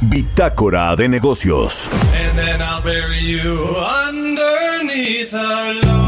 Bitácora de Negocios. And then I'll bury you underneath a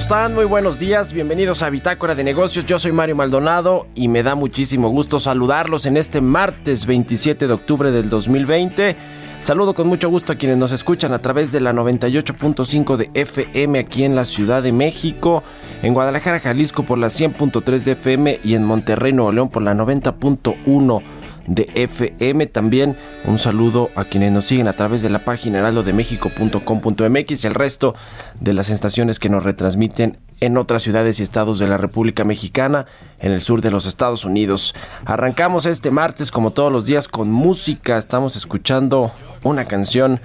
están? Muy buenos días. Bienvenidos a Bitácora de Negocios. Yo soy Mario Maldonado y me da muchísimo gusto saludarlos en este martes 27 de octubre del 2020. Saludo con mucho gusto a quienes nos escuchan a través de la 98.5 de FM aquí en la Ciudad de México, en Guadalajara, Jalisco por la 100.3 de FM y en Monterrey, Nuevo León por la 90.1 de FM. También un saludo a quienes nos siguen a través de la página heraldodemexico.com.mx y el resto de las estaciones que nos retransmiten en otras ciudades y estados de la República Mexicana, en el sur de los Estados Unidos. Arrancamos este martes como todos los días con música. Estamos escuchando una canción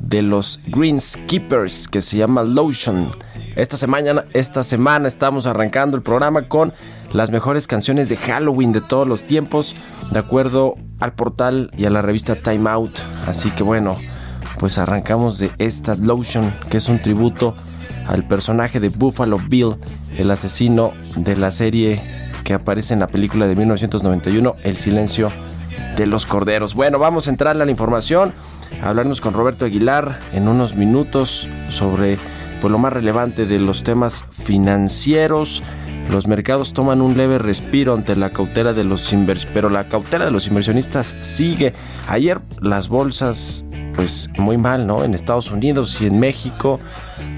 de los Greenskeepers que se llama Lotion. Esta semana, esta semana estamos arrancando el programa con las mejores canciones de Halloween de todos los tiempos, de acuerdo al portal y a la revista Time Out. Así que bueno, pues arrancamos de esta Lotion, que es un tributo al personaje de Buffalo Bill, el asesino de la serie que aparece en la película de 1991, El silencio de los corderos. Bueno, vamos a entrarle a la información, a hablarnos con Roberto Aguilar en unos minutos sobre pues, lo más relevante de los temas financieros. Los mercados toman un leve respiro ante la cautela de los invers, pero la cautela de los inversionistas sigue. Ayer las bolsas pues muy mal, ¿no? En Estados Unidos y en México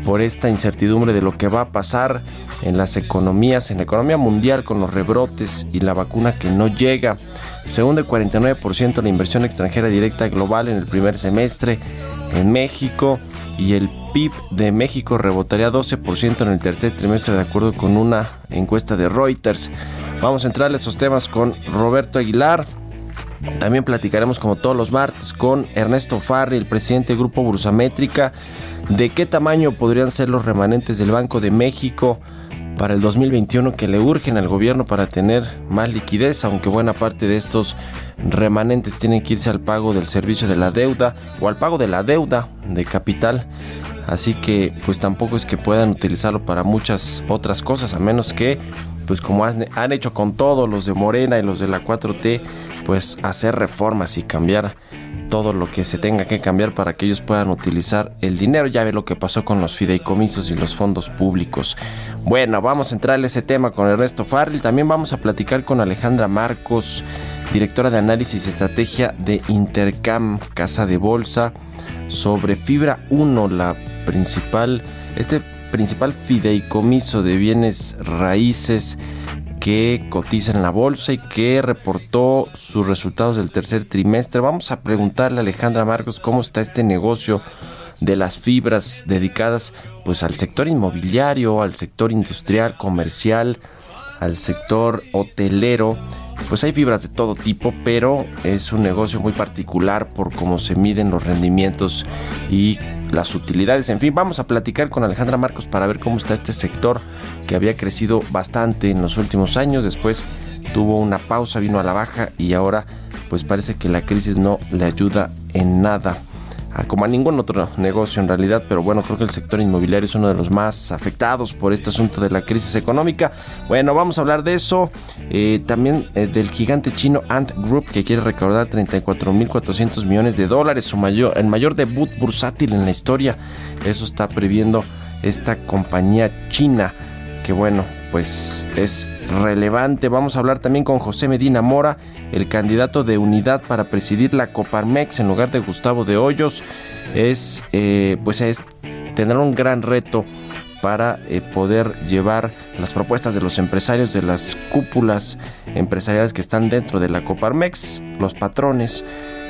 por esta incertidumbre de lo que va a pasar en las economías, en la economía mundial con los rebrotes y la vacuna que no llega. Se hunde 49% la inversión extranjera directa global en el primer semestre en México y el PIB de México rebotaría 12% en el tercer trimestre de acuerdo con una encuesta de Reuters. Vamos a entrar a esos temas con Roberto Aguilar. También platicaremos como todos los martes con Ernesto Farri, el presidente del Grupo Bursamétrica, de qué tamaño podrían ser los remanentes del Banco de México para el 2021 que le urgen al gobierno para tener más liquidez, aunque buena parte de estos remanentes tienen que irse al pago del servicio de la deuda o al pago de la deuda de capital. Así que pues tampoco es que puedan utilizarlo para muchas otras cosas, a menos que pues como han, hecho con todos los de Morena y los de la 4T, pues hacer reformas y cambiar todo lo que se tenga que cambiar para que ellos puedan utilizar el dinero. Ya ve lo que pasó con los fideicomisos y los fondos públicos. Bueno, vamos a entrar en ese tema con Ernesto Farrell. También vamos a platicar con Alejandra Marcos, directora de análisis y estrategia de Intercam, Casa de Bolsa, sobre Fibra 1, la principal, este principal fideicomiso de bienes raíces que cotiza en la bolsa y que reportó sus resultados del tercer trimestre. Vamos a preguntarle a Alejandra Marcos cómo está este negocio de las fibras dedicadas pues al sector inmobiliario, al sector industrial, comercial, al sector hotelero. Pues hay fibras de todo tipo, pero es un negocio muy particular por cómo se miden los rendimientos y las utilidades. En fin, vamos a platicar con Alejandra Marcos para ver cómo está este sector que había crecido bastante en los últimos años. Después tuvo una pausa, vino a la baja y ahora pues parece que la crisis no le ayuda en nada como a ningún otro negocio en realidad, pero bueno, creo que el sector inmobiliario es uno de los más afectados por este asunto de la crisis económica. Bueno, vamos a hablar de eso, eh, también eh, del gigante chino Ant Group que quiere recaudar 34.400 millones de dólares, su mayor, el mayor debut bursátil en la historia. Eso está previendo esta compañía china que bueno, pues es relevante. Vamos a hablar también con José Medina Mora, el candidato de unidad para presidir la Coparmex en lugar de Gustavo de Hoyos. Es, eh, pues es, tendrá un gran reto para eh, poder llevar las propuestas de los empresarios de las cúpulas empresariales que están dentro de la Coparmex, los patrones,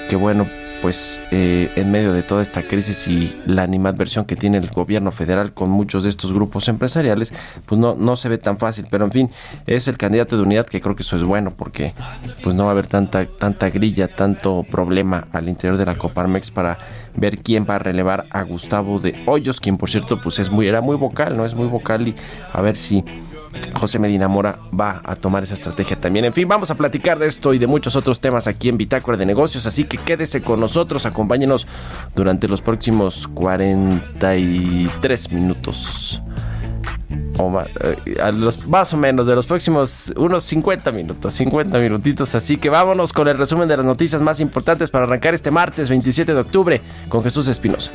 que bueno, pues eh, en medio de toda esta crisis y la animadversión que tiene el gobierno federal con muchos de estos grupos empresariales, pues no, no se ve tan fácil, pero en fin, es el candidato de unidad que creo que eso es bueno porque pues no va a haber tanta, tanta grilla, tanto problema al interior de la Coparmex para ver quién va a relevar a Gustavo de Hoyos, quien por cierto pues es muy, era muy vocal, ¿no? Es muy vocal y a ver si José Medina Mora va a tomar esa estrategia también. En fin, vamos a platicar de esto y de muchos otros temas aquí en Bitácora de Negocios, así que quédese con nosotros, acompáñenos durante los próximos 43 minutos. O más, eh, más o menos de los próximos unos 50 minutos, 50 minutitos. Así que vámonos con el resumen de las noticias más importantes para arrancar este martes 27 de octubre con Jesús Espinosa.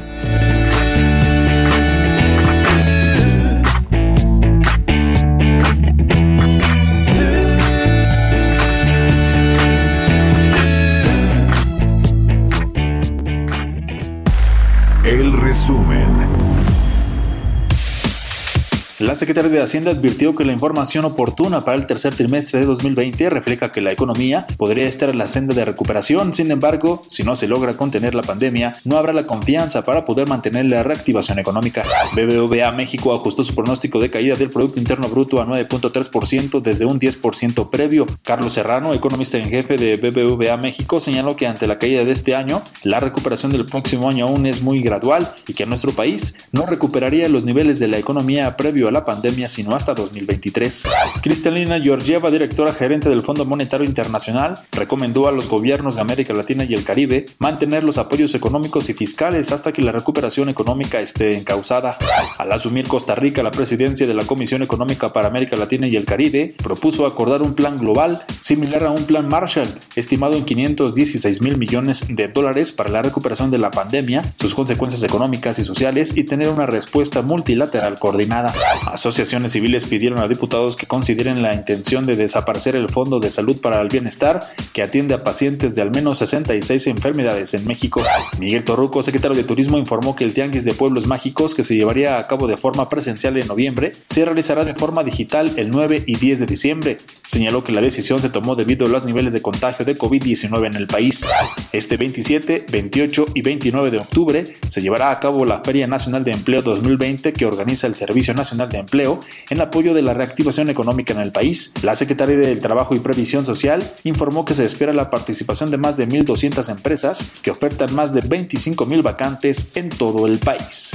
La Secretaría de Hacienda advirtió que la información oportuna para el tercer trimestre de 2020 refleja que la economía podría estar en la senda de recuperación. Sin embargo, si no se logra contener la pandemia, no habrá la confianza para poder mantener la reactivación económica. BBVA México ajustó su pronóstico de caída del Producto Interno Bruto a 9.3% desde un 10% previo. Carlos Serrano, economista en jefe de BBVA México, señaló que ante la caída de este año, la recuperación del próximo año aún es muy gradual y que nuestro país no recuperaría los niveles de la economía previo a la pandemia sino hasta 2023. Cristalina Georgieva, directora gerente del Fondo Monetario Internacional, recomendó a los gobiernos de América Latina y el Caribe mantener los apoyos económicos y fiscales hasta que la recuperación económica esté encauzada. Al asumir Costa Rica la presidencia de la Comisión Económica para América Latina y el Caribe, propuso acordar un plan global similar a un plan Marshall, estimado en 516 mil millones de dólares para la recuperación de la pandemia, sus consecuencias económicas y sociales y tener una respuesta multilateral coordinada. Asociaciones civiles pidieron a diputados que consideren la intención de desaparecer el Fondo de Salud para el Bienestar, que atiende a pacientes de al menos 66 enfermedades en México. Miguel Torruco, secretario de Turismo, informó que el Tianguis de Pueblos Mágicos, que se llevaría a cabo de forma presencial en noviembre, se realizará de forma digital el 9 y 10 de diciembre. Señaló que la decisión se tomó debido a los niveles de contagio de COVID-19 en el país. Este 27, 28 y 29 de octubre se llevará a cabo la Feria Nacional de Empleo 2020 que organiza el Servicio Nacional de Empleo en apoyo de la reactivación económica en el país. La Secretaría del Trabajo y Previsión Social informó que se espera la participación de más de 1.200 empresas que ofertan más de 25.000 vacantes en todo el país.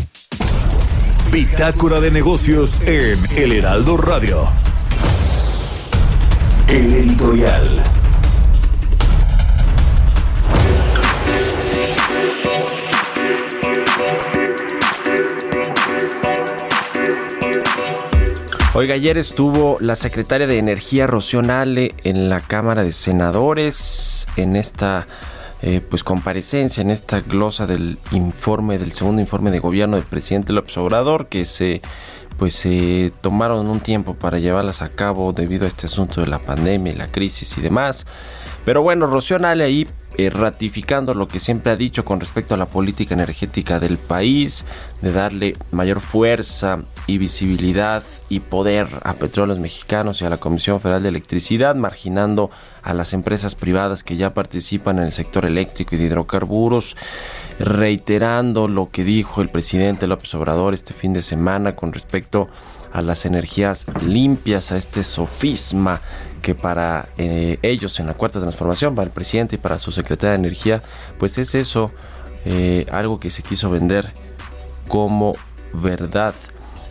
Bitácora de negocios en El Heraldo Radio. El editorial. Oiga, ayer estuvo la secretaria de Energía Rocío Nale en la Cámara de Senadores en esta eh, pues comparecencia, en esta glosa del informe, del segundo informe de gobierno del presidente López Obrador, que se pues se tomaron un tiempo para llevarlas a cabo debido a este asunto de la pandemia y la crisis y demás. Pero bueno, Rocío Nale ahí eh, ratificando lo que siempre ha dicho con respecto a la política energética del país, de darle mayor fuerza y visibilidad y poder a petróleos mexicanos y a la Comisión Federal de Electricidad, marginando a las empresas privadas que ya participan en el sector eléctrico y de hidrocarburos, reiterando lo que dijo el presidente López Obrador este fin de semana con respecto a las energías limpias, a este sofisma que para eh, ellos en la cuarta transformación, para el presidente y para su secretaria de energía, pues es eso, eh, algo que se quiso vender como verdad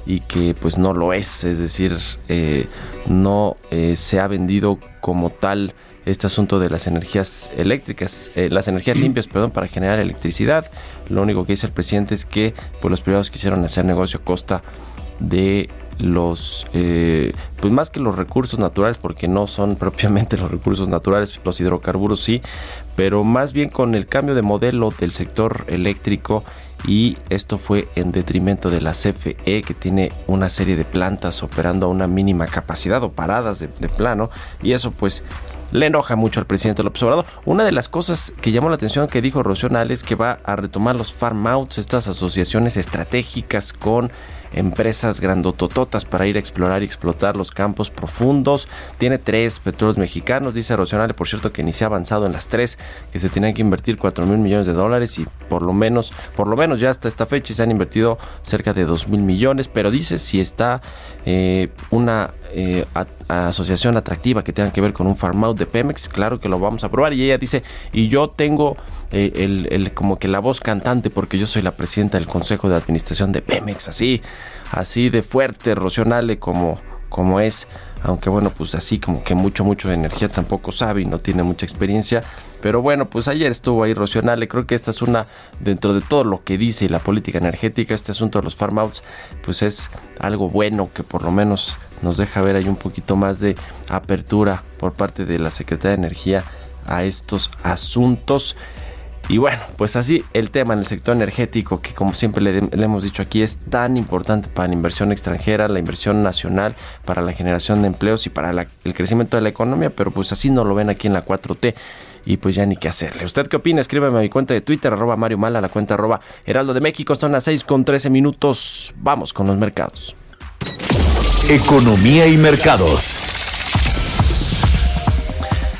y que pues no lo es, es decir, eh, no se ha vendido como tal este asunto de las energías eléctricas, eh, las energías limpias, perdón, para generar electricidad. Lo único que dice el presidente es que pues, los privados quisieron hacer negocio a costa de los eh, pues más que los recursos naturales porque no son propiamente los recursos naturales los hidrocarburos sí pero más bien con el cambio de modelo del sector eléctrico y esto fue en detrimento de la CFE que tiene una serie de plantas operando a una mínima capacidad o paradas de, plano y eso pues le enoja mucho al presidente López Obrador. Una de las cosas que llamó la atención que dijo Rocío Nales que va a retomar los farm outs, estas asociaciones estratégicas con empresas grandotototas para ir a explorar y explotar los campos profundos. Tiene tres petróleos mexicanos, dice Rocío Nales, por cierto que ni se ha avanzado en las tres, que se tenían que invertir 4 mil millones de dólares y por lo menos, por lo menos ya hasta esta fecha se han invertido cerca de 2 mil millones, pero dice si está eh, una eh, asociación atractiva que tenga que ver con un farm out de Pemex, claro que lo vamos a probar. Y ella dice, y yo tengo eh, el- como que la voz cantante porque yo soy la presidenta del Consejo de Administración de Pemex, así, así de fuerte, Rocionale como, como es. Aunque bueno, pues así como que mucho, mucho de energía tampoco sabe y no tiene mucha experiencia. Pero bueno, pues ayer estuvo ahí Rocionale. Creo que esta es una, dentro de todo lo que dice la política energética, este asunto de los farm outs, pues es algo bueno que por lo menos nos deja ver ahí un poquito más de apertura por parte de la Secretaría de Energía a estos asuntos. Y bueno, pues así el tema en el sector energético, que como siempre le, hemos dicho aquí, es tan importante para la inversión extranjera, la inversión nacional, para la generación de empleos y para el crecimiento de la economía, pero pues así no lo ven aquí en la 4T. Y pues ya ni qué hacerle. ¿Usted qué opina? Escríbeme a mi cuenta de Twitter, arroba Mario Mala, la cuenta arroba Heraldo de México. Son las 6 con 13 minutos. Vamos con los mercados. Economía y mercados.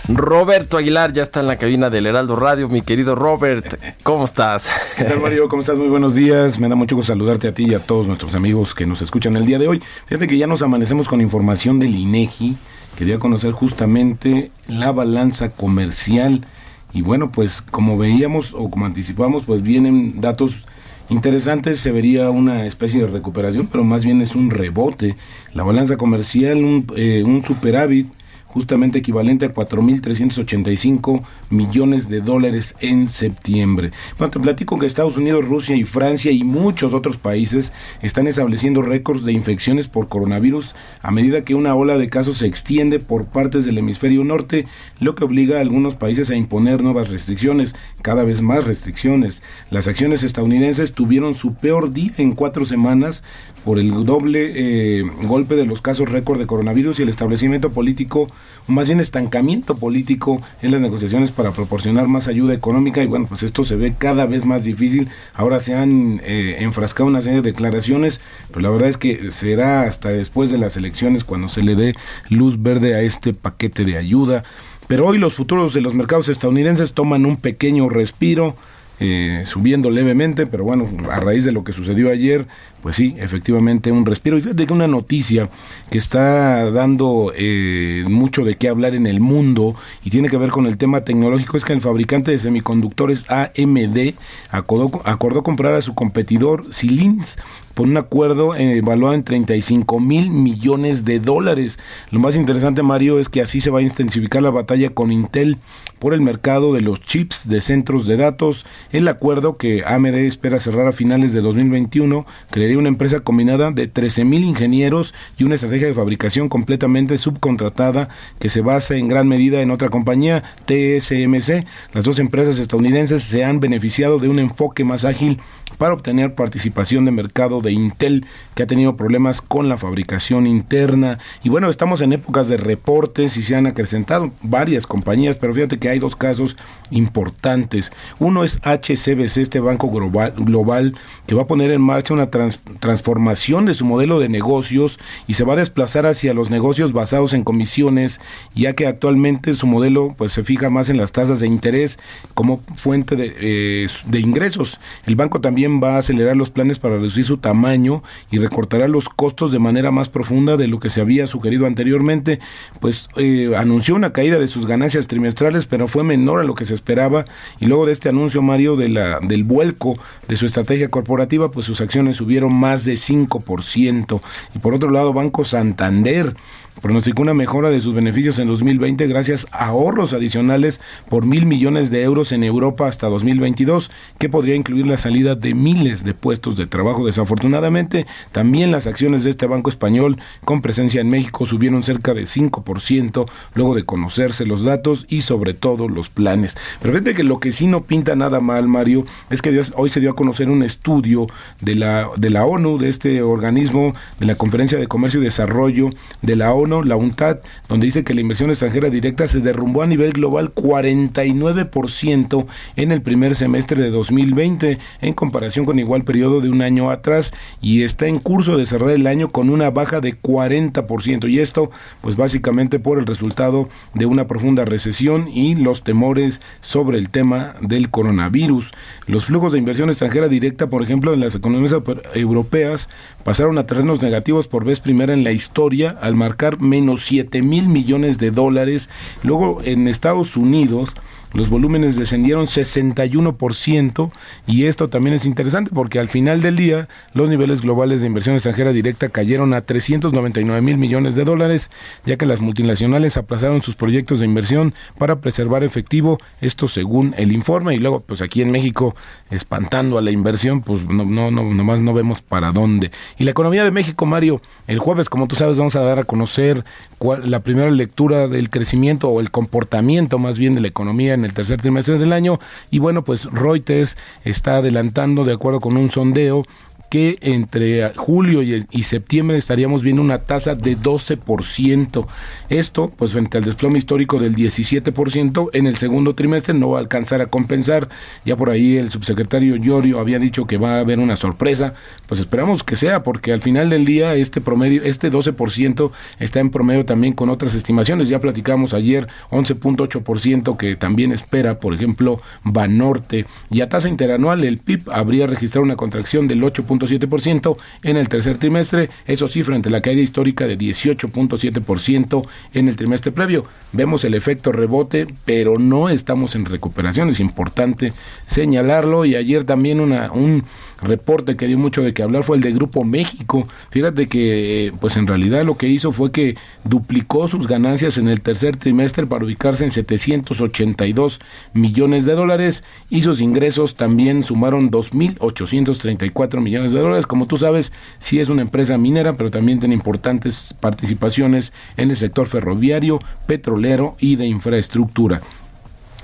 Roberto Aguilar ya está en la cabina del Heraldo Radio. Mi querido Robert, ¿cómo estás? ¿Qué tal, Mario? ¿Cómo estás? Muy buenos días. Me da mucho gusto saludarte a ti y a todos nuestros amigos que nos escuchan el día de hoy. Fíjate que ya nos amanecemos con información del INEGI. Quería conocer justamente la balanza comercial. Y bueno, pues como veíamos o como anticipamos, pues vienen datos interesantes. Se vería una especie de recuperación, pero más bien es un rebote. La balanza comercial, un, eh, un superávit justamente equivalente a 4.385 millones de dólares en septiembre. Bueno, te platico que Estados Unidos, Rusia y Francia y muchos otros países están estableciendo récords de infecciones por coronavirus a medida que una ola de casos se extiende por partes del hemisferio norte, lo que obliga a algunos países a imponer nuevas restricciones, cada vez más restricciones. Las acciones estadounidenses tuvieron su peor día en cuatro semanas por el doble eh, golpe de los casos récord de coronavirus y el establecimiento político, más bien estancamiento político en las negociaciones para proporcionar más ayuda económica y bueno, pues esto se ve cada vez más difícil. Ahora se han eh, enfrascado una serie de declaraciones, pero la verdad es que será hasta después de las elecciones cuando se le dé luz verde a este paquete de ayuda. Pero hoy los futuros de los mercados estadounidenses toman un pequeño respiro eh, subiendo levemente, pero bueno, a raíz de lo que sucedió ayer, pues sí, efectivamente un respiro. Y fíjate que una noticia que está dando eh, mucho de qué hablar en el mundo y tiene que ver con el tema tecnológico es que el fabricante de semiconductores AMD acordó, acordó comprar a su competidor Silins por un acuerdo eh, evaluado en 35 mil millones de dólares. Lo más interesante, Mario, es que así se va a intensificar la batalla con Intel por el mercado de los chips de centros de datos. El acuerdo que AMD espera cerrar a finales de 2021 crearía una empresa combinada de 13 mil ingenieros y una estrategia de fabricación completamente subcontratada que se basa en gran medida en otra compañía, TSMC. Las dos empresas estadounidenses se han beneficiado de un enfoque más ágil para obtener participación de mercado de Intel, que ha tenido problemas con la fabricación interna. Y bueno, estamos en épocas de reportes y se han acrecentado varias compañías, pero fíjate que hay dos casos importantes. Uno es HCBC, este banco global, global que va a poner en marcha una trans- transformación de su modelo de negocios y se va a desplazar hacia los negocios basados en comisiones, ya que actualmente su modelo pues se fija más en las tasas de interés como fuente de, eh, de ingresos. El banco también va a acelerar los planes para reducir su tamaño y recortará los costos de manera más profunda de lo que se había sugerido anteriormente, pues eh, anunció una caída de sus ganancias trimestrales, pero fue menor a lo que se esperaba. Y luego de este anuncio Mario de la del vuelco de su estrategia corporativa, pues sus acciones subieron más de 5% y por otro lado Banco Santander pronosticó una mejora de sus beneficios en 2020 gracias a ahorros adicionales por mil millones de euros en Europa hasta 2022, que podría incluir la salida de miles de puestos de trabajo. Desafortunadamente, también las acciones de este banco español con presencia en México subieron cerca de 5% luego de conocerse los datos y sobre todo los planes. Pero fíjate que lo que sí no pinta nada mal, Mario, es que hoy se dio a conocer un estudio de la, de la ONU, de este organismo, de la Conferencia de Comercio y Desarrollo de la ONU, la UNTAD, donde dice que la inversión extranjera directa se derrumbó a nivel global 49% en el primer semestre de 2020 en comparación con igual periodo de un año atrás y está en curso de cerrar el año con una baja de 40% y esto pues básicamente por el resultado de una profunda recesión y los temores sobre el tema del coronavirus. Los flujos de inversión extranjera directa, por ejemplo, en las economías europeas pasaron a terrenos negativos por vez primera en la historia al marcar menos 7 mil millones de dólares. Luego en Estados Unidos los volúmenes descendieron 61% y esto también es interesante porque al final del día los niveles globales de inversión extranjera directa cayeron a 399 mil millones de dólares ya que las multinacionales aplazaron sus proyectos de inversión para preservar efectivo, esto según el informe y luego pues aquí en México espantando a la inversión pues no, no, no nomás no vemos para dónde. Y la economía de México, Mario, el jueves como tú sabes vamos a dar a conocer cuál- la primera lectura del crecimiento o el comportamiento más bien de la economía en el tercer trimestre del año. Y bueno pues Reuters está adelantando de acuerdo con un sondeo que entre julio y, septiembre estaríamos viendo una tasa de 12%. Esto, pues frente al desplome histórico del 17%, en el segundo trimestre no va a alcanzar a compensar. Ya por ahí el subsecretario Llorio había dicho que va a haber una sorpresa. Pues esperamos que sea, porque al final del día este promedio, este 12% está en promedio también con otras estimaciones. Ya platicamos ayer 11.8% que también espera, por ejemplo, Banorte. Y a tasa interanual el PIB habría registrado una contracción del 8.7% en el tercer trimestre, eso sí, frente a la caída histórica de 18.7% en el trimestre previo. Vemos el efecto rebote, pero no estamos en recuperación, es importante señalarlo. Y ayer también una, un reporte que dio mucho de que hablar fue el de Grupo México. Fíjate que, eh, pues en realidad lo que hizo fue que duplicó sus ganancias en el tercer trimestre para ubicarse en 782 millones de dólares y sus ingresos también sumaron 2.834 millones Como tú sabes, sí es una empresa minera, pero también tiene importantes participaciones en el sector ferroviario, petrolero y de infraestructura.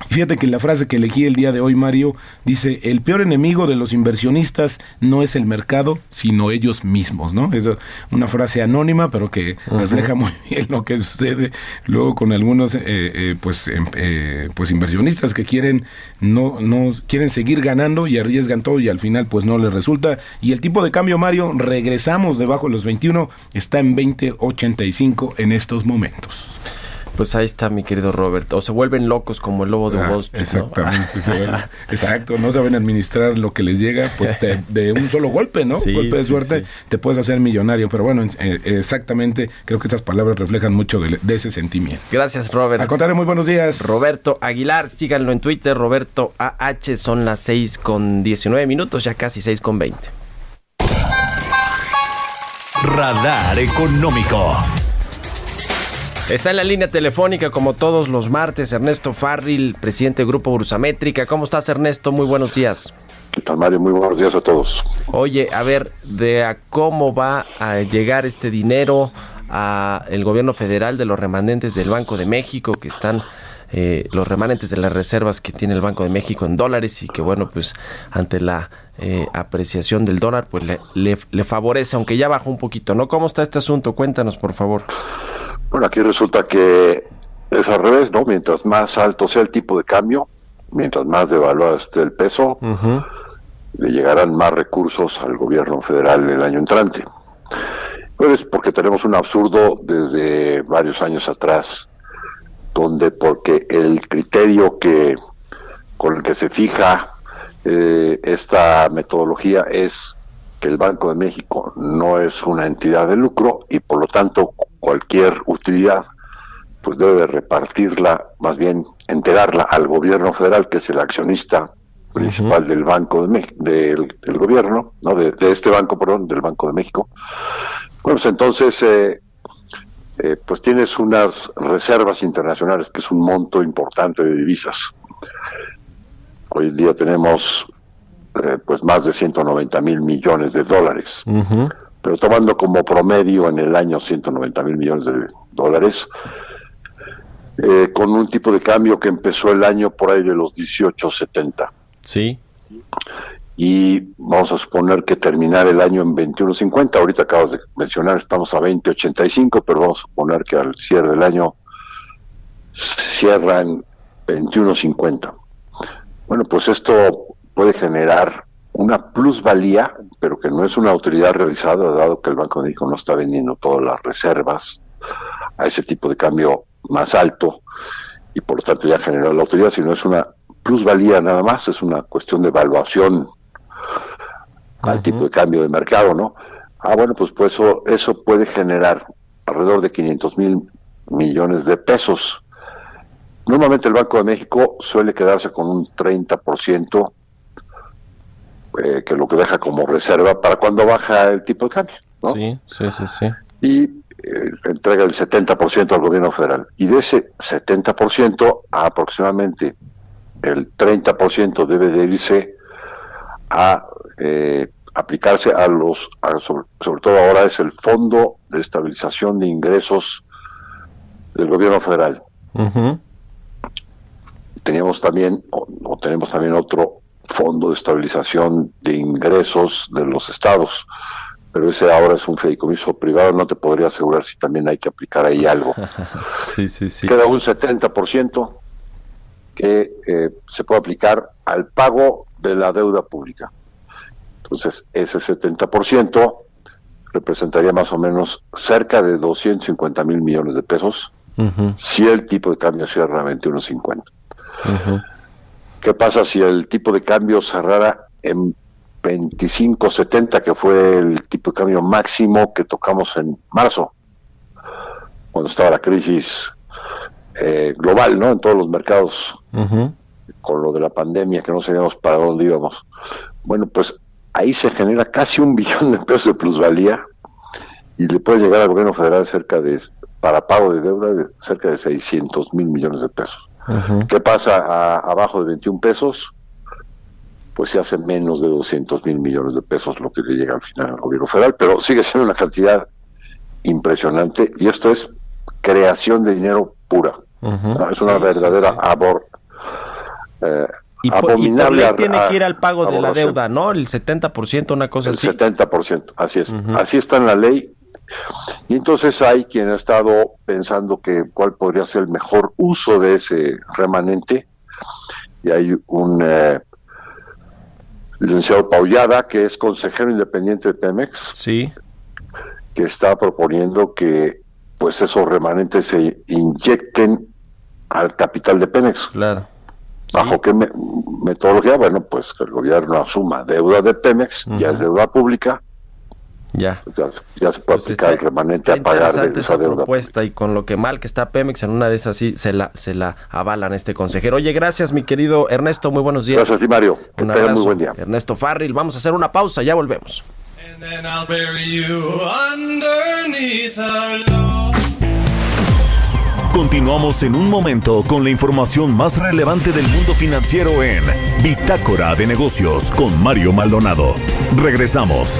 Fíjate que la frase que elegí el día de hoy, Mario, dice, el peor enemigo de los inversionistas no es el mercado, sino ellos mismos, ¿no? Es una frase anónima, pero que refleja muy bien lo que sucede luego con algunos, eh, eh, pues, em- eh, pues inversionistas que quieren, no, no, quieren seguir ganando y arriesgan todo y al final, pues, no les resulta. Y el tipo de cambio, Mario, regresamos debajo de los 21, está en 20.85 en estos momentos. Pues ahí está, mi querido Robert. O se vuelven locos como el lobo de Ah, Wall Street. ¿no? Exactamente, se exacto, no saben administrar lo que les llega, pues te- de un solo golpe, ¿no? Sí, golpe de sí, suerte, sí. te puedes hacer millonario, pero bueno, eh, exactamente, creo que estas palabras reflejan mucho de, de ese sentimiento. Gracias, Robert. Al contrario, muy buenos días. Roberto Aguilar, síganlo en Twitter, Roberto AH, son las 6 con 19 minutos, ya casi 6 con 20. Radar Económico. Está en la línea telefónica como todos los martes Ernesto Farril, presidente del Grupo Brusamétrica. ¿Cómo estás Ernesto? Muy buenos días. ¿Qué tal, Mario? Muy buenos días a todos. Oye, a ver, de a cómo va a llegar este dinero a el gobierno federal de los remanentes del Banco de México, que están eh, los remanentes de las reservas que tiene el Banco de México en dólares y que bueno, pues ante la eh, apreciación del dólar, pues le, le, le favorece, aunque ya bajó un poquito, ¿no? ¿Cómo está este asunto? Cuéntanos, por favor. Bueno, aquí resulta que es al revés, ¿no? Mientras más alto sea el tipo de cambio, mientras más devaluado esté el peso, le llegarán más recursos al gobierno federal el año entrante. Pues porque tenemos un absurdo desde varios años atrás, donde porque el criterio que con el que se fija eh, esta metodología es que el Banco de México no es una entidad de lucro y por lo tanto cualquier utilidad pues debe de repartirla, más bien entregarla al gobierno federal, que es el accionista principal del Banco de México, del, del gobierno, no de, de este banco, perdón, del Banco de México. Bueno, pues entonces eh, eh, pues tienes unas reservas internacionales, que es un monto importante de divisas. Hoy en día tenemos eh, pues más de 190 mil millones de dólares, pero tomando como promedio en el año 190 mil millones de dólares, eh, con un tipo de cambio que empezó el año por ahí de los 18.70 Sí. y vamos a suponer que terminar el año en 21.50. Ahorita acabas de mencionar, estamos a 20.85, pero vamos a suponer que al cierre del año cierra en 21.50. Bueno, pues esto puede generar una plusvalía, pero que no es una autoridad realizada, dado que el Banco de México no está vendiendo todas las reservas a ese tipo de cambio más alto y por lo tanto ya generó la autoridad, sino es una plusvalía nada más, es una cuestión de evaluación al tipo de cambio de mercado, ¿no? Ah, bueno, pues, pues eso, eso puede generar alrededor de 500 mil millones de pesos. Normalmente el Banco de México suele quedarse con un 30%, eh, que lo que deja como reserva para cuando baja el tipo de cambio, ¿no? Sí, sí, sí, sí. y eh, entrega el 70% al gobierno federal. Y de ese 70%, aproximadamente el 30% debe de irse a eh, aplicarse a los, a- sobre, sobre todo ahora es el Fondo de Estabilización de Ingresos del gobierno federal. Ujú. Teníamos también, o, o tenemos también otro Fondo de Estabilización de Ingresos de los estados, pero ese ahora es un fideicomiso privado, no te podría asegurar si también hay que aplicar ahí algo. Sí, sí, sí. Queda un 70% que eh, se puede aplicar al pago de la deuda pública. Entonces, ese 70% representaría más o menos cerca de 250 mil millones de pesos si el tipo de cambio cierra a 21.50. ujú. ¿Qué pasa si el tipo de cambio cerrara en 25.70, que fue el tipo de cambio máximo que tocamos en marzo, cuando estaba la crisis eh, global, ¿no? En todos los mercados, con lo de la pandemia, que no sabíamos para dónde íbamos. Bueno, pues ahí se genera casi un billón de pesos de plusvalía y le puede llegar al gobierno federal cerca de, para pago de deuda, de cerca de 600 mil millones de pesos. ¿Qué pasa a- abajo de 21 pesos? Pues se hace menos de 200 mil millones de pesos lo que le llega al final al gobierno federal, pero sigue siendo una cantidad impresionante y esto es creación de dinero pura. Es una Sí, verdadera sí. abor, eh, Y por, y por ley tiene a- que ir al pago de la deuda, ¿no? El 70%, una cosa El así. 70%, así es. Así está en la ley. Y entonces hay quien ha estado pensando que cuál podría ser el mejor uso de ese remanente. Y hay un eh, licenciado Paullada, que es consejero independiente de Pemex, Sí. que está proponiendo que pues esos remanentes se inyecten al capital de Pemex. Claro. ¿Bajo qué me- metodología? Bueno, pues que el gobierno asuma deuda de Pemex, ya es deuda pública, Ya. ya, se- ya se puede Pues aplicar el está- remanente está a pagar de esa esa deuda. propuesta y con lo que mal que está Pemex en una de esas sí se la se la avalan este consejero. Oye, gracias mi querido Ernesto, muy buenos días. Gracias a ti, Mario. Que Un muy abrazo. buen día. Ernesto Farril, vamos a hacer una pausa, ya volvemos. Continuamos en un momento con la información más relevante del mundo financiero en Bitácora de Negocios con Mario Maldonado. Regresamos.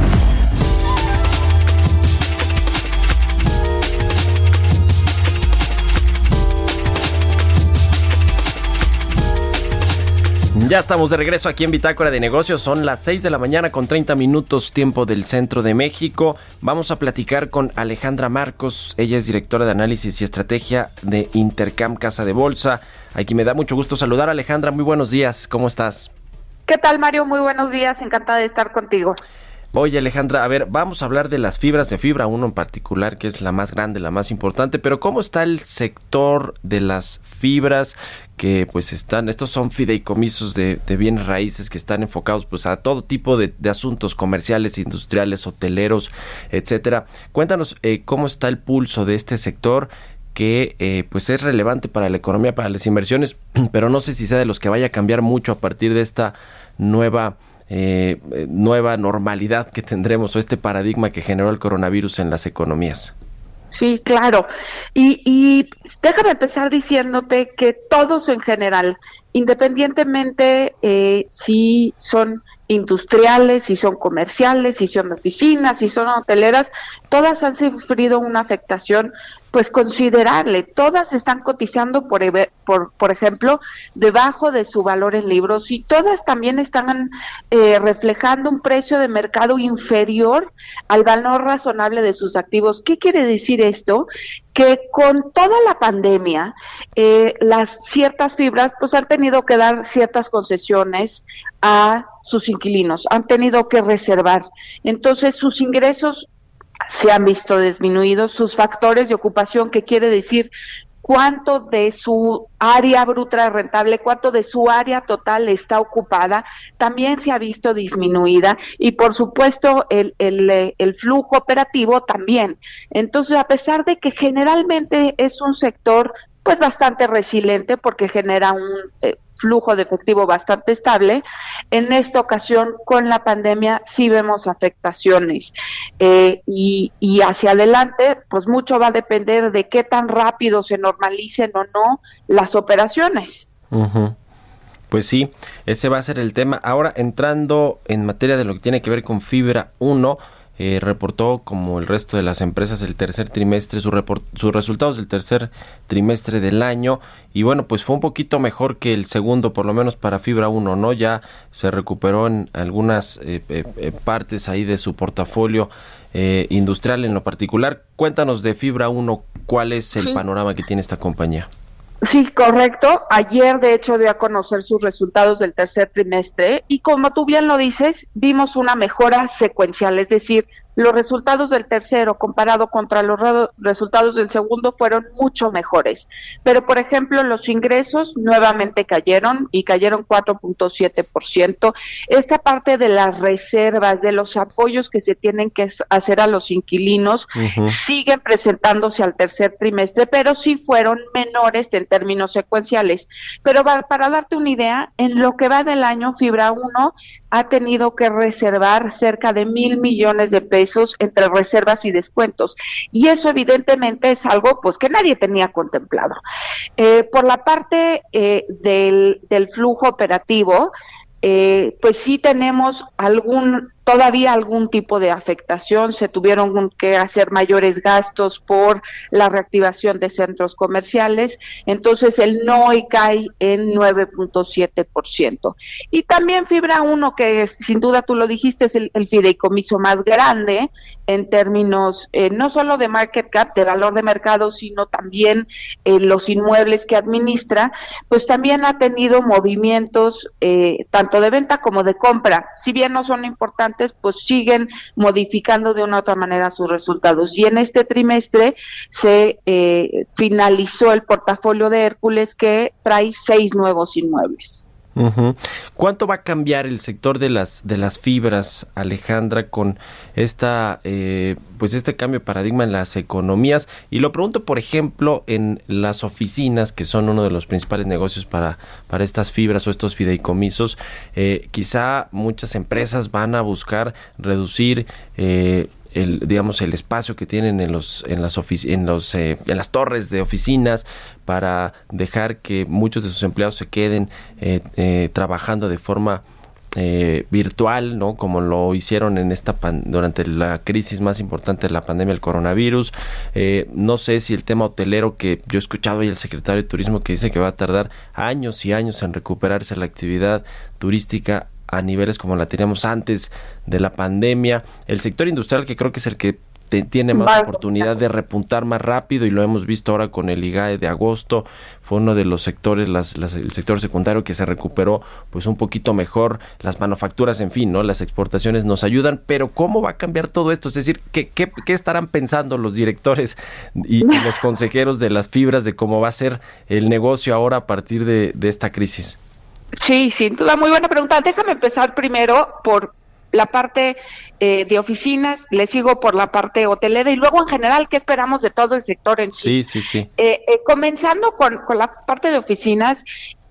Ya estamos de regreso aquí en Bitácora de Negocios. Son las 6 de la mañana con 30 minutos tiempo del centro de México. Vamos a platicar con Alejandra Marcos. Ella es directora de análisis y estrategia de Intercam Casa de Bolsa. Aquí me da mucho gusto saludar. Alejandra, muy buenos días. ¿Cómo estás? ¿Qué tal, Mario? Muy buenos días. Encantada de estar contigo. Oye Alejandra, a ver, vamos a hablar de las fibras de fibra 1 en particular, que es la más grande, la más importante, pero ¿cómo está el sector de las fibras? Que pues están, estos son fideicomisos de, bienes raíces que están enfocados pues a todo tipo de, de asuntos comerciales, industriales, hoteleros, etcétera. Cuéntanos eh, cómo está el pulso de este sector que eh, pues es relevante para la economía, para las inversiones, pero no sé si sea de los que vaya a cambiar mucho a partir de esta nueva eh, eh, nueva normalidad que tendremos o este paradigma que generó el coronavirus en las economías. Sí, claro. Y, y déjame empezar diciéndote que todos en general, independientemente eh, si son industriales, si son comerciales, si son oficinas, si son hoteleras, todas han sufrido una afectación pues considerable. Todas están cotizando, por, por, por ejemplo, debajo de su valor en libros y todas también están eh, reflejando un precio de mercado inferior al valor razonable de sus activos. ¿Qué quiere decir esto? Que con toda la pandemia, eh, las ciertas fibras pues han tenido que dar ciertas concesiones a sus inquilinos, han tenido que reservar. Entonces sus ingresos se han visto disminuidos, sus factores de ocupación, que quiere decir cuánto de su área bruta rentable, cuánto de su área total está ocupada, también se ha visto disminuida y por supuesto el, eh, el flujo operativo también. Entonces, a pesar de que generalmente es un sector pues bastante resiliente porque genera un eh, flujo de efectivo bastante estable. En esta ocasión, con la pandemia, sí vemos afectaciones. Eh, y, hacia adelante, pues mucho va a depender de qué tan rápido se normalicen o no las operaciones. Pues sí, ese va a ser el tema. Ahora, entrando en materia de lo que tiene que ver con Fibra 1, eh, reportó como el resto de las empresas el tercer trimestre, su report- sus resultados del tercer trimestre del año y bueno, pues fue un poquito mejor que el segundo, por lo menos para Fibra 1, ¿no? Ya se recuperó en algunas eh, eh, eh, partes ahí de su portafolio industrial en lo particular. Cuéntanos de Fibra 1, ¿cuál es el Sí. panorama que tiene esta compañía? Sí, correcto. Ayer, de hecho, dio a conocer sus resultados del tercer trimestre y como tú bien lo dices, vimos una mejora secuencial, es decir, los resultados del tercero comparado contra los re- resultados del segundo fueron mucho mejores. Pero, por ejemplo, los ingresos nuevamente cayeron y cayeron 4.7%. Esta parte de las reservas, de los apoyos que se tienen que hacer a los inquilinos, siguen presentándose al tercer trimestre, pero sí fueron menores en términos secuenciales. Pero para darte una idea, en lo que va del año, Fibra 1 ha tenido que reservar cerca de mil millones de pesos entre reservas y descuentos. Y eso evidentemente es algo pues que nadie tenía contemplado. Eh, por la parte eh, del, flujo operativo, eh, pues sí tenemos algún todavía algún tipo de afectación, se tuvieron que hacer mayores gastos por la reactivación de centros comerciales, entonces el NOI cae en 9.7%. Y también Fibra 1, que es, sin duda tú lo dijiste, es el, el fideicomiso más grande en términos eh, no solo de market cap, de valor de mercado, sino también eh, los inmuebles que administra, pues también ha tenido movimientos eh, tanto de venta como de compra. Si bien no son importantes, pues siguen modificando de una u otra manera sus resultados. Y en este trimestre se eh, finalizó el portafolio de Hércules que trae seis nuevos inmuebles. ¿Cuánto va a cambiar el sector de las de las fibras, Alejandra, con esta eh, pues este cambio de paradigma en las economías? Y lo pregunto, por ejemplo, en las oficinas, que son uno de los principales negocios para para estas fibras o estos fideicomisos. Eh, quizá muchas empresas van a buscar reducir eh, el digamos el espacio que tienen en los en las en los eh, en las torres de oficinas para dejar que muchos de sus empleados se queden eh, eh, trabajando de forma eh, virtual, ¿no? Como lo hicieron en esta pan- durante la crisis más importante de la pandemia del coronavirus. Eh, no sé si el tema hotelero que yo he escuchado ahí el secretario de turismo que dice que va a tardar años y años en recuperarse la actividad turística a niveles como la teníamos antes de la pandemia. El sector industrial que creo que es el que te- tiene más oportunidad de repuntar más rápido y lo hemos visto ahora con el IGAE de agosto. Fue uno de los sectores, las, las- el sector secundario que se recuperó pues un poquito mejor. Las manufacturas, en fin, ¿no? Las exportaciones nos ayudan, pero ¿cómo va a cambiar todo esto? Es decir, ¿qué, qué, qué estarán pensando los directores y, y los consejeros de las fibras de cómo va a ser el negocio ahora a partir de, de esta crisis? Sí, sin duda, muy buena pregunta. Déjame empezar primero por la parte eh, de oficinas, le sigo por la parte hotelera y luego en general, ¿qué esperamos de todo el sector en sí? Sí, sí, sí. Eh, eh, comenzando con, con la parte de oficinas,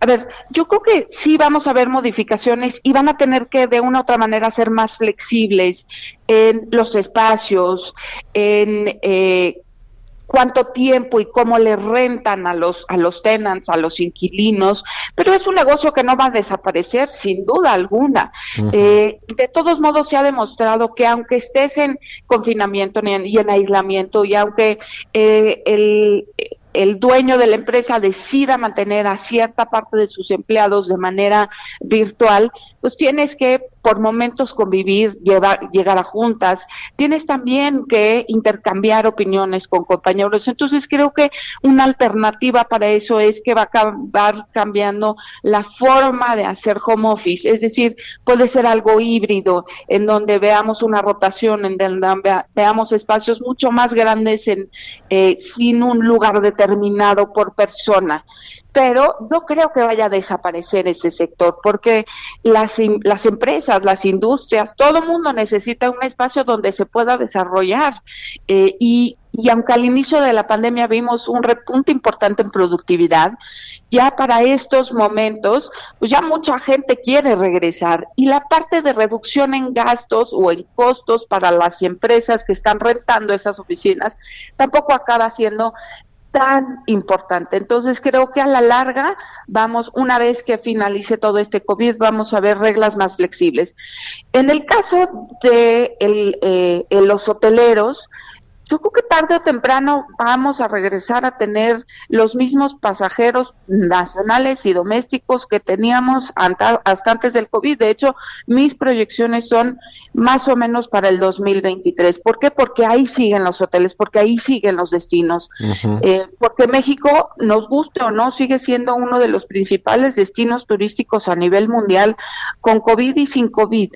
a ver, yo creo que sí vamos a ver modificaciones y van a tener que de una u otra manera ser más flexibles en los espacios, en eh, cuánto tiempo y cómo le rentan a los a los tenants, a los inquilinos, pero es un negocio que no va a desaparecer sin duda alguna. Eh, de todos modos se ha demostrado que aunque estés en confinamiento y en, y en aislamiento y aunque eh, el el dueño de la empresa decida mantener a cierta parte de sus empleados de manera virtual, pues tienes que por momentos convivir, llevar, llegar a juntas, tienes también que intercambiar opiniones con compañeros. Entonces creo que una alternativa para eso es que va a acabar cambiando la forma de hacer home office, es decir, puede ser algo híbrido en donde veamos una rotación, en donde vea- veamos espacios mucho más grandes en, eh, sin un lugar determinado por persona pero no creo que vaya a desaparecer ese sector, porque las, las empresas, las industrias, todo mundo necesita un espacio donde se pueda desarrollar. Eh, y, y aunque al inicio de la pandemia vimos un repunte importante en productividad, ya para estos momentos, pues ya mucha gente quiere regresar. Y la parte de reducción en gastos o en costos para las empresas que están rentando esas oficinas, tampoco acaba siendo tan importante. Entonces creo que a la larga vamos, una vez que finalice todo este COVID, vamos a ver reglas más flexibles. En el caso de eh, en los hoteleros, yo creo que tarde o temprano vamos a regresar a tener los mismos pasajeros nacionales y domésticos que teníamos hasta antes del COVID. De hecho, mis proyecciones son más o menos para el 2023. ¿Por qué? Porque ahí siguen los hoteles, porque ahí siguen los destinos. Eh, porque México, nos guste o no, sigue siendo uno de los principales destinos turísticos a nivel mundial, con COVID y sin COVID.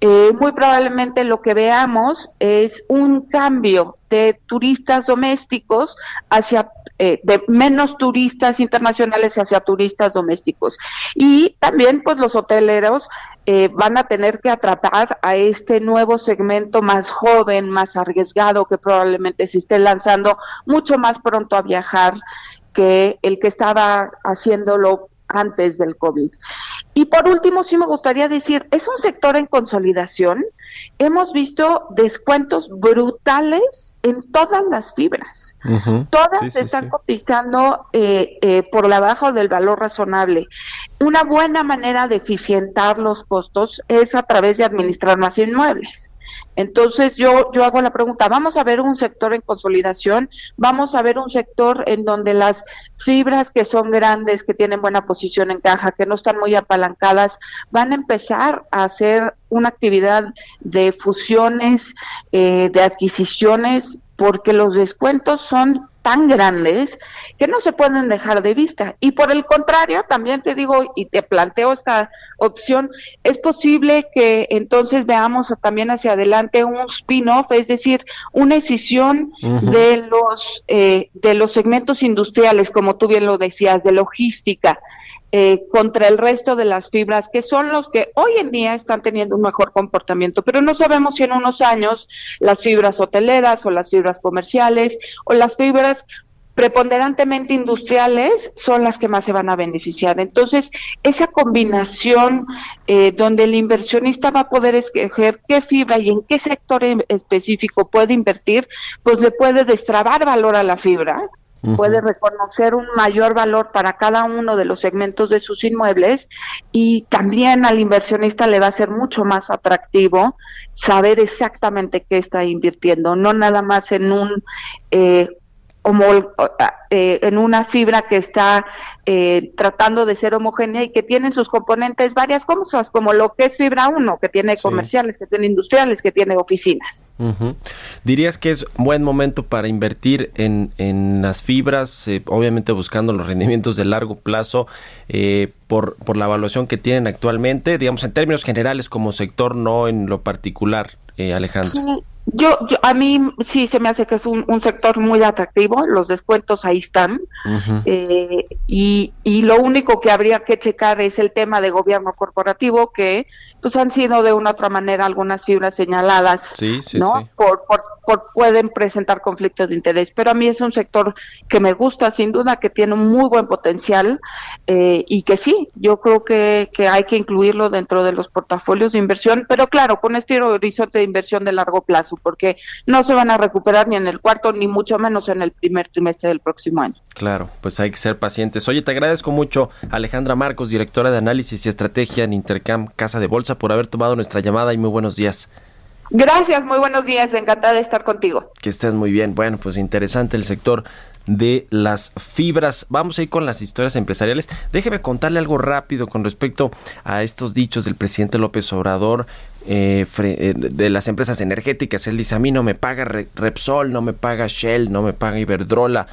Eh, muy probablemente lo que veamos es un cambio de turistas domésticos hacia eh, de menos turistas internacionales hacia turistas domésticos y también pues los hoteleros eh, van a tener que atrapar a este nuevo segmento más joven más arriesgado que probablemente se esté lanzando mucho más pronto a viajar que el que estaba haciéndolo antes del COVID. Y por último, sí me gustaría decir, es un sector en consolidación. Hemos visto descuentos brutales en todas las fibras. Todas Sí, sí, están sí. cotizando eh, eh, por debajo del valor razonable. Una buena manera de eficientar los costos es a través de administrar más inmuebles. Entonces yo, yo hago la pregunta, vamos a ver un sector en consolidación, vamos a ver un sector en donde las fibras que son grandes, que tienen buena posición en caja, que no están muy apalancadas, van a empezar a hacer una actividad de fusiones, eh, de adquisiciones, porque los descuentos son tan grandes que no se pueden dejar de vista. Y por el contrario, también te digo y te planteo esta opción, es posible que entonces veamos también hacia adelante un spin-off, es decir, una escisión de los eh, de los segmentos industriales, como tú bien lo decías, de logística. Eh, contra el resto de las fibras, que son los que hoy en día están teniendo un mejor comportamiento, pero no sabemos si en unos años las fibras hoteleras o las fibras comerciales o las fibras preponderantemente industriales son las que más se van a beneficiar. Entonces, esa combinación eh, donde el inversionista va a poder escoger qué fibra y en qué sector específico puede invertir, pues le puede destrabar valor a la fibra, Puede reconocer un mayor valor para cada uno de los segmentos de sus inmuebles y también al inversionista le va a ser mucho más atractivo saber exactamente qué está invirtiendo, no nada más en un eh, homol- eh, en una fibra que está eh, tratando de ser homogénea y que tiene sus componentes varias cosas, como lo que es fibra 1, que tiene Sí. comerciales, que tiene industriales, que tiene oficinas. ¿Dirías que es buen momento para invertir en, en las fibras, eh, obviamente buscando los rendimientos de largo plazo eh, por, por la evaluación que tienen actualmente, digamos en términos generales como sector, no en lo particular, eh, Alejandro? Sí, yo, yo- a mí sí se me hace que es un, un sector muy atractivo, los descuentos ahí están, eh, y, y lo único que habría que checar es el tema de gobierno corporativo, que pues han sido de una u otra manera algunas fibras señaladas, Sí, sí, ¿no? sí. Por, por, por- pueden presentar conflictos de interés, pero a mí es un sector que me gusta, sin duda, que tiene un muy buen potencial eh, y que sí, yo creo que, que hay que incluirlo dentro de los portafolios de inversión, pero claro, con este horizonte de inversión de largo plazo, porque no se van a recuperar ni en el cuarto, ni mucho menos en el primer trimestre del próximo año. Claro, pues hay que ser pacientes. Oye, te agradezco mucho, Alejandra Marcos, directora de análisis y estrategia en Intercam Casa de Bolsa, por haber tomado nuestra llamada y muy buenos días. Gracias, muy buenos días, encantada de estar contigo. Que estés muy bien. Bueno, pues interesante el sector de las fibras. Vamos a ir con las historias empresariales. Déjeme contarle algo rápido con respecto a estos dichos del presidente López Obrador eh, eh, de las empresas energéticas. Él dice, a mí no me paga Re- Repsol, no me paga Shell, no me paga Iberdrola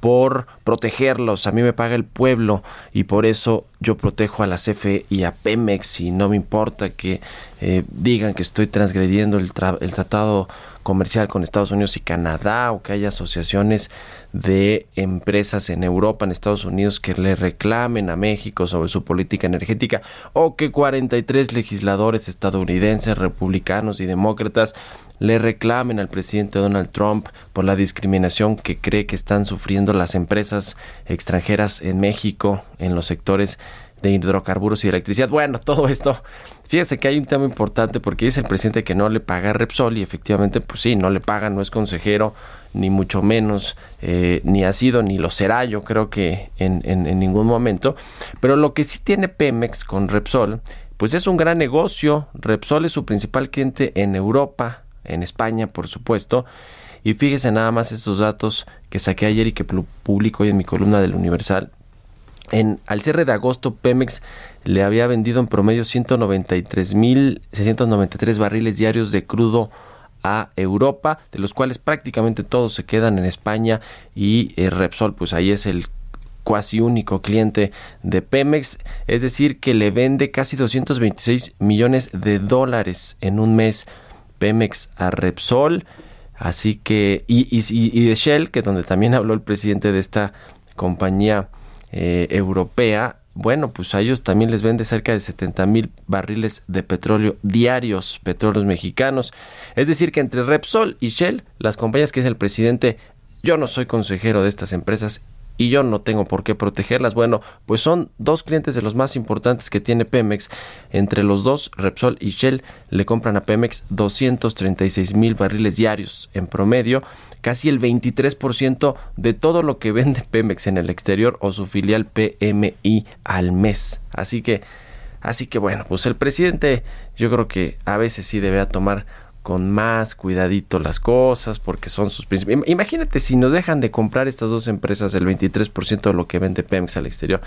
por protegerlos, a mí me paga el pueblo y por eso yo protejo a la CFE y a Pemex y no me importa que eh, digan que estoy transgrediendo el, tra- el tratado comercial con Estados Unidos y Canadá o que haya asociaciones de empresas en Europa, en Estados Unidos que le reclamen a México sobre su política energética o que 43 legisladores estadounidenses, republicanos y demócratas le reclamen al presidente Donald Trump por la discriminación que cree que están sufriendo las empresas extranjeras en México en los sectores de hidrocarburos y electricidad. Bueno, todo esto, fíjese que hay un tema importante porque dice el presidente que no le paga Repsol y efectivamente, pues sí, no le paga, no es consejero, ni mucho menos, eh, ni ha sido, ni lo será, yo creo que en, en, en ningún momento. Pero lo que sí tiene Pemex con Repsol, pues es un gran negocio. Repsol es su principal cliente en Europa, en España, por supuesto. Y fíjese nada más estos datos que saqué ayer y que pu- publico hoy en mi columna del Universal. En, al cierre de agosto, Pemex le había vendido en promedio 193.693 barriles diarios de crudo a Europa, de los cuales prácticamente todos se quedan en España y eh, Repsol, pues ahí es el cuasi único cliente de Pemex, es decir, que le vende casi 226 millones de dólares en un mes Pemex a Repsol, así que y, de Shell, que donde también habló el presidente de esta compañía eh, europea, bueno, pues a ellos también les vende cerca de 70 mil barriles de petróleo diarios, petróleos mexicanos. Es decir, que entre Repsol y Shell, las compañías que es el presidente, yo no soy consejero de estas empresas y yo no tengo por qué protegerlas. Bueno, pues son dos clientes de los más importantes que tiene Pemex. Entre los dos, Repsol y Shell le compran a Pemex 236 mil barriles diarios en promedio, casi el 23% de todo lo que vende Pemex en el exterior o su filial PMI al mes. Así que, así que bueno, pues el presidente yo creo que a veces sí debería tomar con más cuidadito las cosas porque son sus principios. Imagínate si nos dejan de comprar estas dos empresas el 23% de lo que vende Pemex al exterior.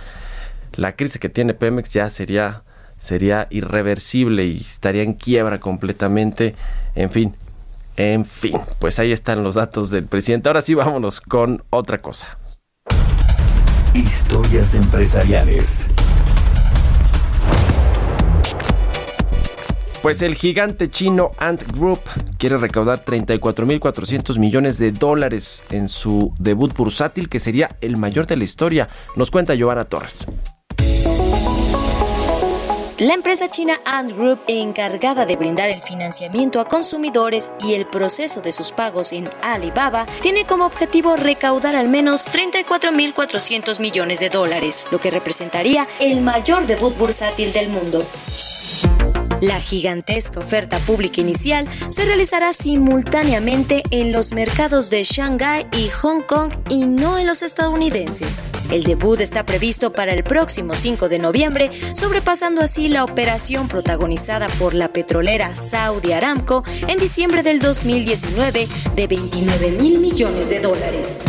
La crisis que tiene Pemex ya sería sería irreversible y estaría en quiebra completamente. En fin, en fin, pues ahí están los datos del presidente. Ahora sí vámonos con otra cosa. Historias empresariales. Pues el gigante chino Ant Group quiere recaudar 34.400 millones de dólares en su debut bursátil, que sería el mayor de la historia. Nos cuenta Giovanna Torres. La empresa china Ant Group, encargada de brindar el financiamiento a consumidores y el proceso de sus pagos en Alibaba, tiene como objetivo recaudar al menos 34.400 millones de dólares, lo que representaría el mayor debut bursátil del mundo. La gigantesca oferta pública inicial se realizará simultáneamente en los mercados de Shanghái y Hong Kong y no en los estadounidenses. El debut está previsto para el próximo 5 de noviembre, sobrepasando así la operación protagonizada por la petrolera Saudi Aramco en diciembre del 2019 de 29 mil millones de dólares.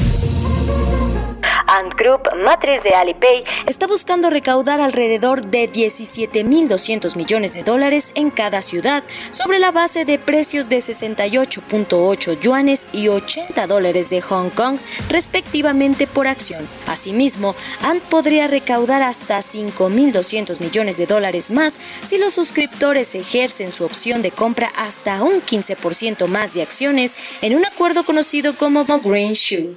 Ant Group, matriz de Alipay, está buscando recaudar alrededor de 17.200 millones de dólares en cada ciudad, sobre la base de precios de 68.8 yuanes y 80 dólares de Hong Kong, respectivamente por acción. Asimismo, Ant podría recaudar hasta 5.200 millones de dólares más si los suscriptores ejercen su opción de compra hasta un 15% más de acciones en un acuerdo conocido como Green Shoe.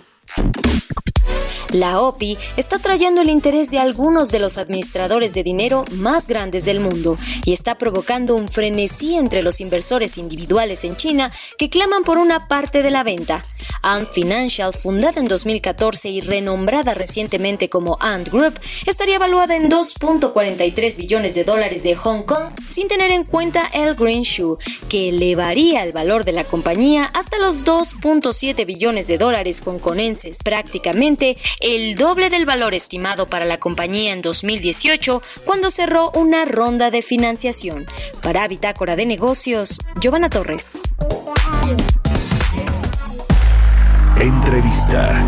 La OPI está trayendo el interés de algunos de los administradores de dinero más grandes del mundo y está provocando un frenesí entre los inversores individuales en China que claman por una parte de la venta. Ant Financial, fundada en 2014 y renombrada recientemente como Ant Group, estaría evaluada en 2.43 billones de dólares de Hong Kong sin tener en cuenta el Green Shoe, que elevaría el valor de la compañía hasta los 2.7 billones de dólares hongkonenses, prácticamente el doble del valor estimado para la compañía en 2018 cuando cerró una ronda de financiación. Para Bitácora de Negocios, Giovanna Torres. Entrevista.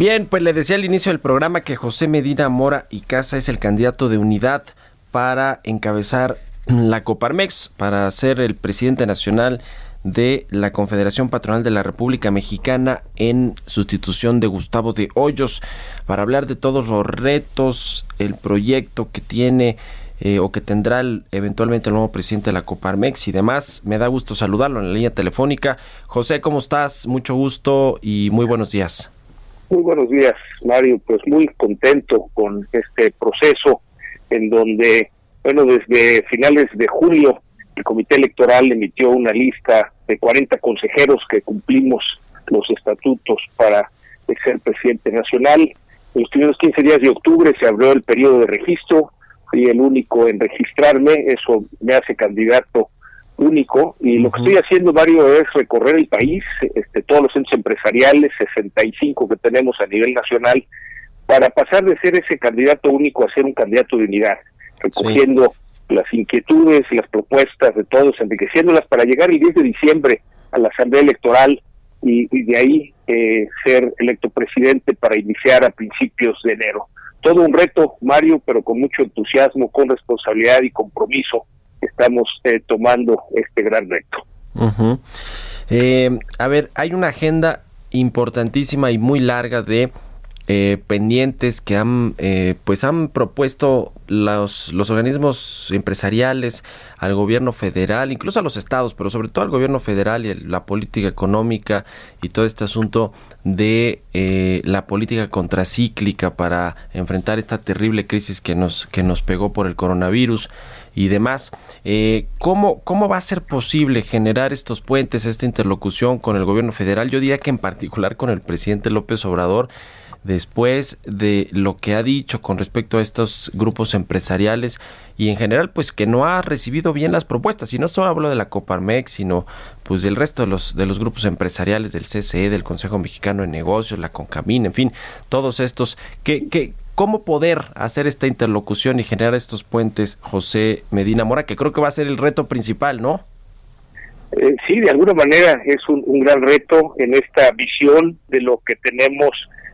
Bien, pues le decía al inicio del programa que José Medina Mora y Casa es el candidato de unidad para encabezar la Coparmex, para ser el presidente nacional de la Confederación Patronal de la República Mexicana en sustitución de Gustavo de Hoyos, para hablar de todos los retos, el proyecto que tiene eh, o que tendrá el- eventualmente el nuevo presidente de la Coparmex y demás. Me da gusto saludarlo en la línea telefónica. José, ¿cómo estás? Mucho gusto y muy buenos días. Muy buenos días, Mario. Pues muy contento con este proceso en donde, bueno, desde finales de julio el Comité Electoral emitió una lista de 40 consejeros que cumplimos los estatutos para ser presidente nacional. En los primeros 15 días de octubre se abrió el periodo de registro. Fui el único en registrarme. Eso me hace candidato único y lo que estoy haciendo Mario es recorrer el país, este todos los centros empresariales, 65 que tenemos a nivel nacional, para pasar de ser ese candidato único a ser un candidato de unidad, recogiendo las inquietudes, las propuestas de todos, enriqueciéndolas para llegar el 10 de diciembre a la Asamblea Electoral y, y de ahí eh, ser electo presidente para iniciar a principios de enero. Todo un reto, Mario, pero con mucho entusiasmo, con responsabilidad y compromiso estamos eh, tomando este gran reto. Eh, a ver, hay una agenda importantísima y muy larga de eh, pendientes que han eh, pues han propuesto los, los organismos empresariales al gobierno federal, incluso a los estados, pero sobre todo al gobierno federal y la política económica y todo este asunto de eh, la política contracíclica para enfrentar esta terrible crisis que nos que nos pegó por el coronavirus y demás. Eh, ¿cómo, ¿Cómo va a ser posible generar estos puentes, esta interlocución con el gobierno federal? Yo diría que en particular con el presidente López Obrador, después de lo que ha dicho con respecto a estos grupos empresariales y en general pues que no ha recibido bien las propuestas y no solo hablo de la Coparmex sino pues del resto de los de los grupos empresariales del CCE del Consejo Mexicano de Negocios la Concamín en fin todos estos que que cómo poder hacer esta interlocución y generar estos puentes José Medina Mora que creo que va a ser el reto principal no Eh, sí, de alguna manera es un, un gran reto en esta visión de lo que tenemos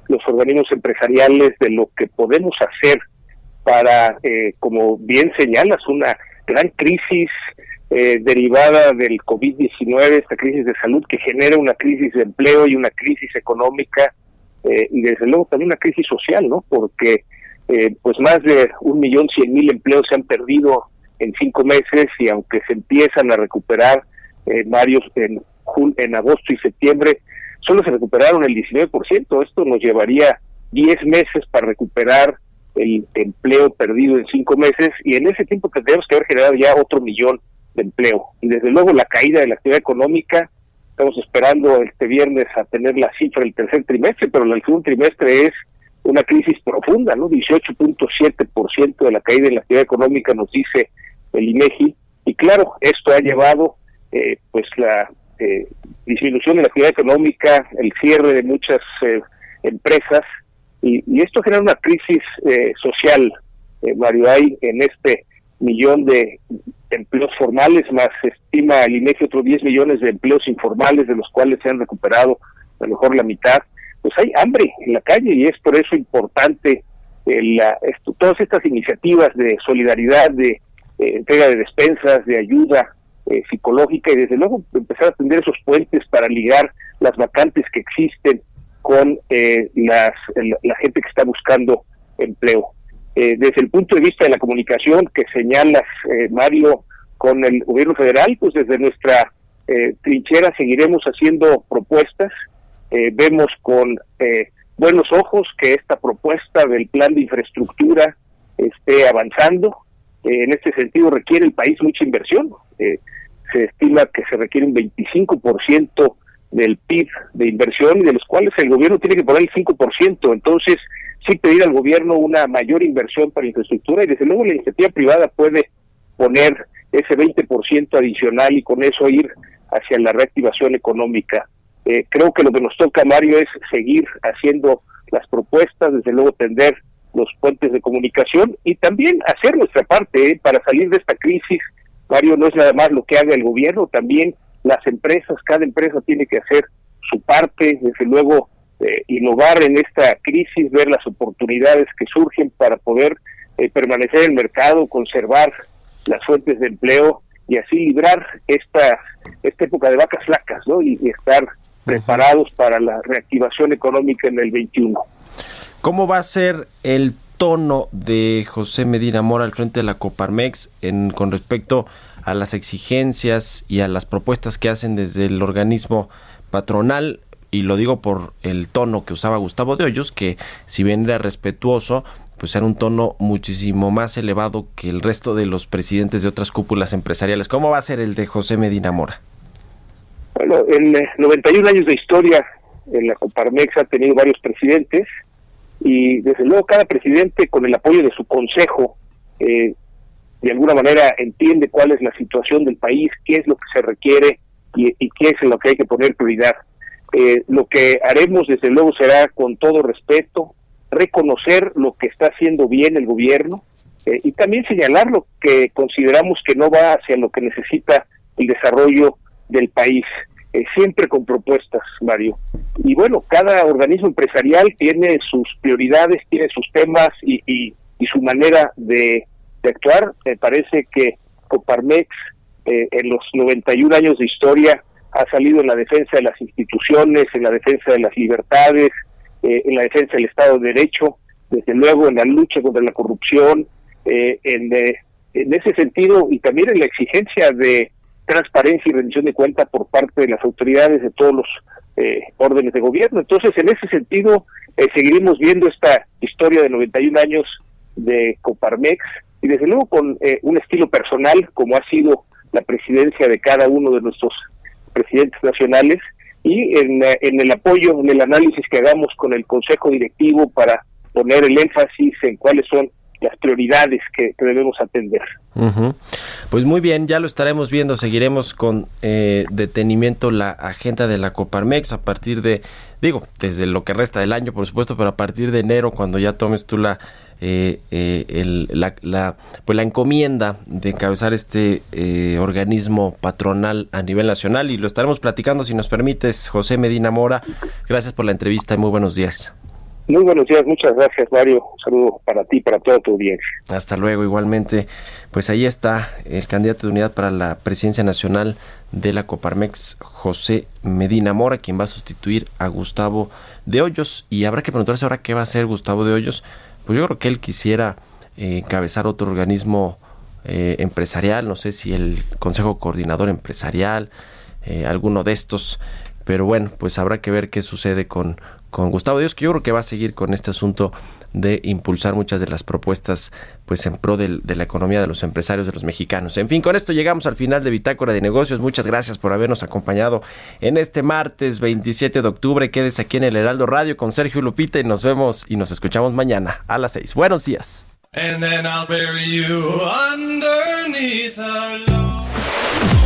los organismos empresariales, de lo que podemos hacer para, eh, como bien señalas, una gran crisis eh, derivada del COVID-19, esta crisis de salud que genera una crisis de empleo y una crisis económica eh, y desde luego también una crisis social, ¿no? Porque eh, pues más de un millón cien mil empleos se han perdido en cinco meses y aunque se empiezan a recuperar eh, varios en, en agosto y septiembre, solo se recuperaron el 19%. Esto nos llevaría 10 meses para recuperar el empleo perdido en cinco meses y en ese tiempo tendríamos que haber generado ya otro millón de empleo. Y desde luego la caída de la actividad económica, estamos esperando este viernes a tener la cifra del tercer trimestre, pero el segundo trimestre es una crisis profunda, ¿no? 18.7% de la caída en la actividad económica nos dice el INEGI y claro, esto ha llevado eh, pues la eh, disminución de la actividad económica, el cierre de muchas eh, empresas y, y esto genera una crisis eh, social, eh, Mario, hay en este millón de empleos formales, más estima al INEGI otros 10 millones de empleos informales, de los cuales se han recuperado a lo mejor la mitad, pues hay hambre en la calle y es por eso importante eh, la, todas estas iniciativas de solidaridad, de eh, entrega de despensas, de ayuda eh, psicológica y desde luego empezar a tender esos puentes para ligar las vacantes que existen con eh, las, la, la gente que está buscando empleo. Eh, desde el punto de vista de la comunicación que señalas, eh, Mario, con el gobierno federal, pues desde nuestra eh, trinchera seguiremos haciendo propuestas. Eh, vemos con eh, buenos ojos que esta propuesta del plan de infraestructura esté avanzando. Eh, en este sentido requiere el país mucha inversión. Se estima que se requiere un 25% del PIB de inversión de los cuales el gobierno tiene que poner el 5%. Entonces, sí pedir al gobierno una mayor inversión para infraestructura y desde luego la iniciativa privada puede poner ese 20% adicional y con eso ir hacia la reactivación económica. Eh, creo que lo que nos toca, Mario, es seguir haciendo las propuestas, desde luego tender los puentes de comunicación y también hacer nuestra parte eh, para salir de esta crisis. Mario, no es nada más lo que haga el gobierno, también las empresas, cada empresa tiene que hacer su parte, desde luego eh, innovar en esta crisis, ver las oportunidades que surgen para poder eh, permanecer en el mercado, conservar las fuentes de empleo y así librar esta, esta época de vacas flacas ¿no? y, y estar preparados para la reactivación económica en el 21. ¿Cómo va a ser el tono de José Medina Mora al frente de la Coparmex en, con respecto a las exigencias y a las propuestas que hacen desde el organismo patronal? Y lo digo por el tono que usaba Gustavo de Hoyos, que si bien era respetuoso, pues era un tono muchísimo más elevado que el resto de los presidentes de otras cúpulas empresariales. ¿Cómo va a ser el de José Medina Mora? Bueno, en eh, 91 años de historia, en la Coparmex ha tenido varios presidentes y desde luego cada presidente con el apoyo de su consejo eh, de alguna manera entiende cuál es la situación del país, qué es lo que se requiere y, y qué es en lo que hay que poner prioridad. Eh, lo que haremos desde luego será con todo respeto reconocer lo que está haciendo bien el gobierno eh, y también señalar lo que consideramos que no va hacia lo que necesita el desarrollo del país, eh, siempre con propuestas, Mario. Y bueno, cada organismo empresarial tiene sus prioridades, tiene sus temas y, y, y su manera de, actuar. Me parece que Coparmex eh, en los 91 años de historia ha salido en la defensa de las instituciones, en la defensa de las libertades, eh, en la defensa del Estado de Derecho, desde luego en la lucha contra la corrupción, eh, en, eh, en ese sentido y también en la exigencia de transparencia y rendición de cuenta por parte de las autoridades de todos los eh, órdenes de gobierno. Entonces, en ese sentido, eh, seguiremos viendo esta historia de 91 años de Coparmex y desde luego con un estilo personal, como ha sido la presidencia de cada uno de nuestros presidentes nacionales, y en, eh, en el apoyo, en el análisis que hagamos con el Consejo Directivo para poner el énfasis en cuáles son las prioridades que, debemos atender. Ujú. Pues muy bien, ya lo estaremos viendo, seguiremos con eh, detenimiento la agenda de la Coparmex a partir de, digo, desde lo que resta del año, por supuesto, pero a partir de enero, cuando ya tomes tú la, eh, eh, el- la, la- pues la encomienda de encabezar este eh, organismo patronal a nivel nacional y lo estaremos platicando, si nos permites, José Medina Mora. Gracias por la entrevista y muy buenos días. Muy buenos días, muchas gracias Mario, un saludo para ti, para toda tu audiencia. Hasta luego, igualmente. Pues ahí está el candidato de unidad para la presidencia nacional de la Coparmex, José Medina Mora, quien va a sustituir a Gustavo de Hoyos. Y habrá que preguntarse ahora qué va a hacer Gustavo de Hoyos. Pues yo creo que él quisiera eh, encabezar otro organismo eh, empresarial, no sé si el Consejo Coordinador Empresarial, eh, alguno de estos. Pero bueno, pues habrá que ver qué sucede con, con Gustavo Dios, que yo creo que va a seguir con este asunto de impulsar muchas de las propuestas pues en pro de la economía de los empresarios de los mexicanos. En fin, con esto llegamos al final de Bitácora de Negocios. Muchas gracias por habernos acompañado en este martes 27 de octubre. Quédese aquí en el Heraldo Radio con Sergio Lupita y nos vemos y nos escuchamos mañana a las 6. Buenos días.